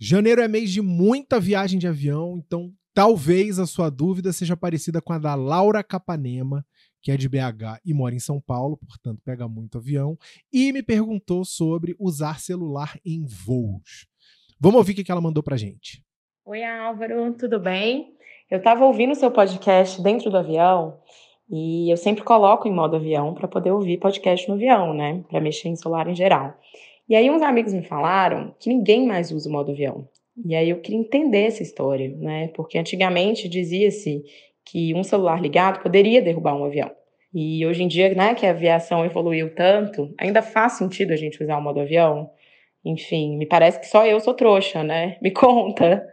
Janeiro é mês de muita viagem de avião, então talvez a sua dúvida seja parecida com a da Laura Capanema, que é de BH e mora em São Paulo, portanto pega muito avião, e me perguntou sobre usar celular em voos. Vamos ouvir o que ela mandou pra gente. Oi, Álvaro, tudo bem? Eu estava ouvindo seu podcast dentro do avião e eu sempre coloco em modo avião para poder ouvir podcast no avião, né? Para mexer em celular em geral. E aí uns amigos me falaram que ninguém mais usa o modo avião. E aí eu queria entender essa história, né? Porque antigamente dizia-se que um celular ligado poderia derrubar um avião. E hoje em dia, né, que a aviação evoluiu tanto, ainda faz sentido a gente usar o modo avião? Enfim, me parece que só eu sou trouxa, né? Me conta.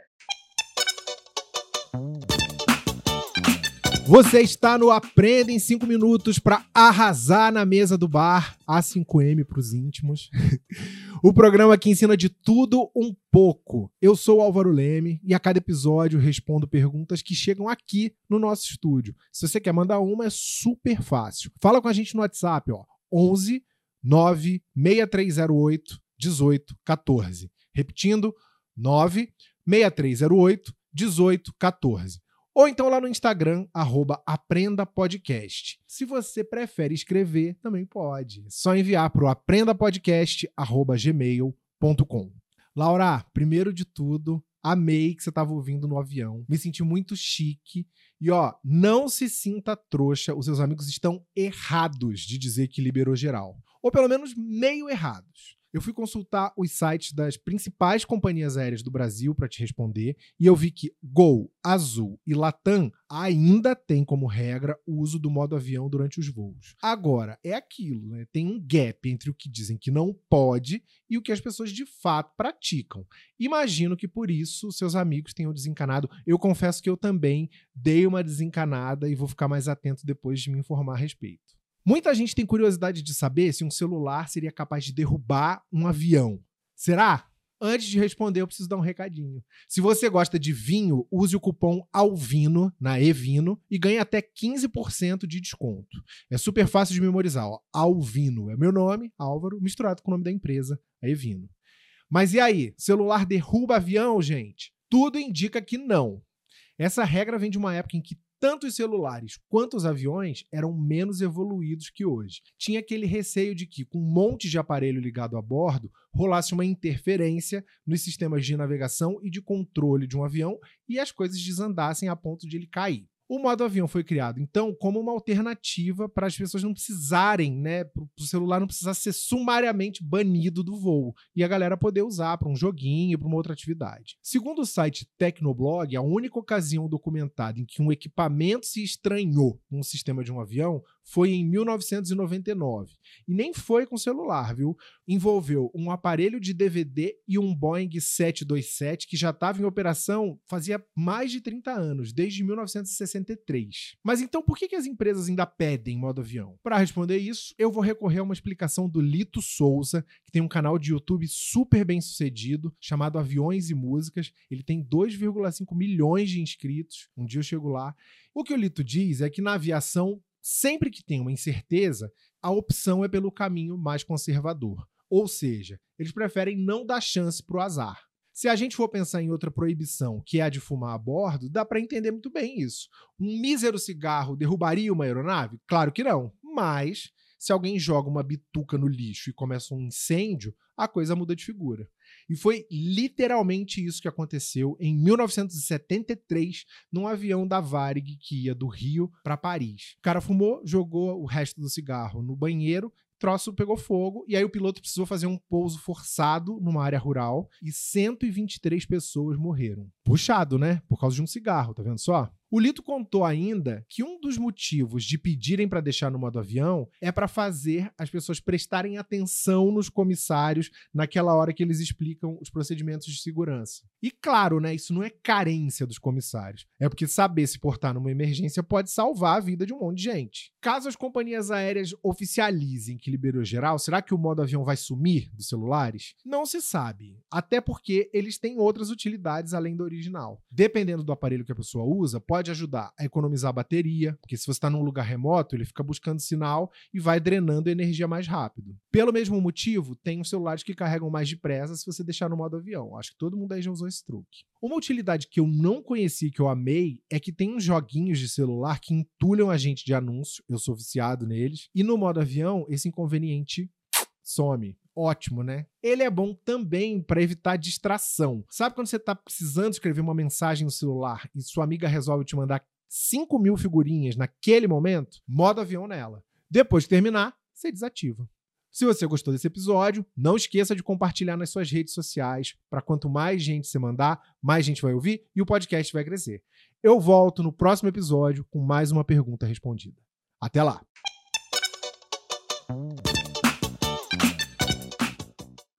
Você está no Aprenda em 5 minutos para arrasar na mesa do bar, A5M para os íntimos. o programa que ensina de tudo um pouco. Eu sou o Álvaro Leme e a cada episódio respondo perguntas que chegam aqui no nosso estúdio. Se você quer mandar uma, é super fácil. Fala com a gente no WhatsApp, ó, 11 9 6308 1814. Repetindo, 9 6308 1814 ou então lá no Instagram, arroba Aprenda Podcast. Se você prefere escrever, também pode. É só enviar para o aprendapodcast.gmail.com. Laura, primeiro de tudo, amei que você estava ouvindo no avião. Me senti muito chique. E ó, não se sinta trouxa, os seus amigos estão errados de dizer que liberou geral. Ou pelo menos meio errados. Eu fui consultar os sites das principais companhias aéreas do Brasil para te responder e eu vi que Gol, Azul e Latam ainda têm como regra o uso do modo avião durante os voos. Agora, é aquilo, né? Tem um gap entre o que dizem que não pode e o que as pessoas de fato praticam. Imagino que por isso seus amigos tenham desencanado. Eu confesso que eu também dei uma desencanada e vou ficar mais atento depois de me informar a respeito. Muita gente tem curiosidade de saber se um celular seria capaz de derrubar um avião. Será? Antes de responder, eu preciso dar um recadinho. Se você gosta de vinho, use o cupom ALVINO na Evino e ganhe até 15% de desconto. É super fácil de memorizar, ó. Alvino é meu nome, Álvaro, misturado com o nome da empresa, a Evino. Mas e aí? Celular derruba avião, gente? Tudo indica que não. Essa regra vem de uma época em que tanto os celulares quanto os aviões eram menos evoluídos que hoje. Tinha aquele receio de que, com um monte de aparelho ligado a bordo, rolasse uma interferência nos sistemas de navegação e de controle de um avião e as coisas desandassem a ponto de ele cair. O modo avião foi criado, então, como uma alternativa para as pessoas não precisarem, né? Para o celular não precisar ser sumariamente banido do voo e a galera poder usar para um joguinho, para uma outra atividade. Segundo o site Tecnoblog, a única ocasião documentada em que um equipamento se estranhou o sistema de um avião foi em 1999. E nem foi com celular, viu? Envolveu um aparelho de DVD e um Boeing 727 que já estava em operação fazia mais de 30 anos, desde 1963. Mas então por que, que as empresas ainda pedem modo avião? Para responder isso, eu vou recorrer a uma explicação do Lito Souza, que tem um canal de YouTube super bem sucedido, chamado Aviões e Músicas. Ele tem 2,5 milhões de inscritos. Um dia eu chego lá. O que o Lito diz é que na aviação Sempre que tem uma incerteza, a opção é pelo caminho mais conservador. Ou seja, eles preferem não dar chance para o azar. Se a gente for pensar em outra proibição, que é a de fumar a bordo, dá para entender muito bem isso. Um mísero cigarro derrubaria uma aeronave? Claro que não. Mas, se alguém joga uma bituca no lixo e começa um incêndio, a coisa muda de figura. E foi literalmente isso que aconteceu em 1973 num avião da Varig que ia do Rio para Paris. O cara fumou, jogou o resto do cigarro no banheiro troço pegou fogo e aí o piloto precisou fazer um pouso forçado numa área rural e 123 pessoas morreram. Puxado, né? Por causa de um cigarro, tá vendo só? O Lito contou ainda que um dos motivos de pedirem para deixar no modo avião é para fazer as pessoas prestarem atenção nos comissários naquela hora que eles explicam os procedimentos de segurança. E claro, né, isso não é carência dos comissários. É porque saber se portar numa emergência pode salvar a vida de um monte de gente. Caso as companhias aéreas oficializem que liberou geral, será que o modo avião vai sumir dos celulares? Não se sabe. Até porque eles têm outras utilidades além do original. Dependendo do aparelho que a pessoa usa, pode pode ajudar a economizar bateria, porque se você está num lugar remoto, ele fica buscando sinal e vai drenando energia mais rápido. Pelo mesmo motivo, tem os celulares que carregam mais depressa se você deixar no modo avião. Acho que todo mundo aí já usou esse truque. Uma utilidade que eu não conheci, que eu amei, é que tem uns joguinhos de celular que entulham a gente de anúncio. Eu sou viciado neles. E no modo avião, esse inconveniente some ótimo, né? Ele é bom também para evitar distração. Sabe quando você está precisando escrever uma mensagem no celular e sua amiga resolve te mandar 5 mil figurinhas naquele momento? Modo avião nela. Depois de terminar, você desativa. Se você gostou desse episódio, não esqueça de compartilhar nas suas redes sociais, para quanto mais gente você mandar, mais gente vai ouvir e o podcast vai crescer. Eu volto no próximo episódio com mais uma pergunta respondida. Até lá!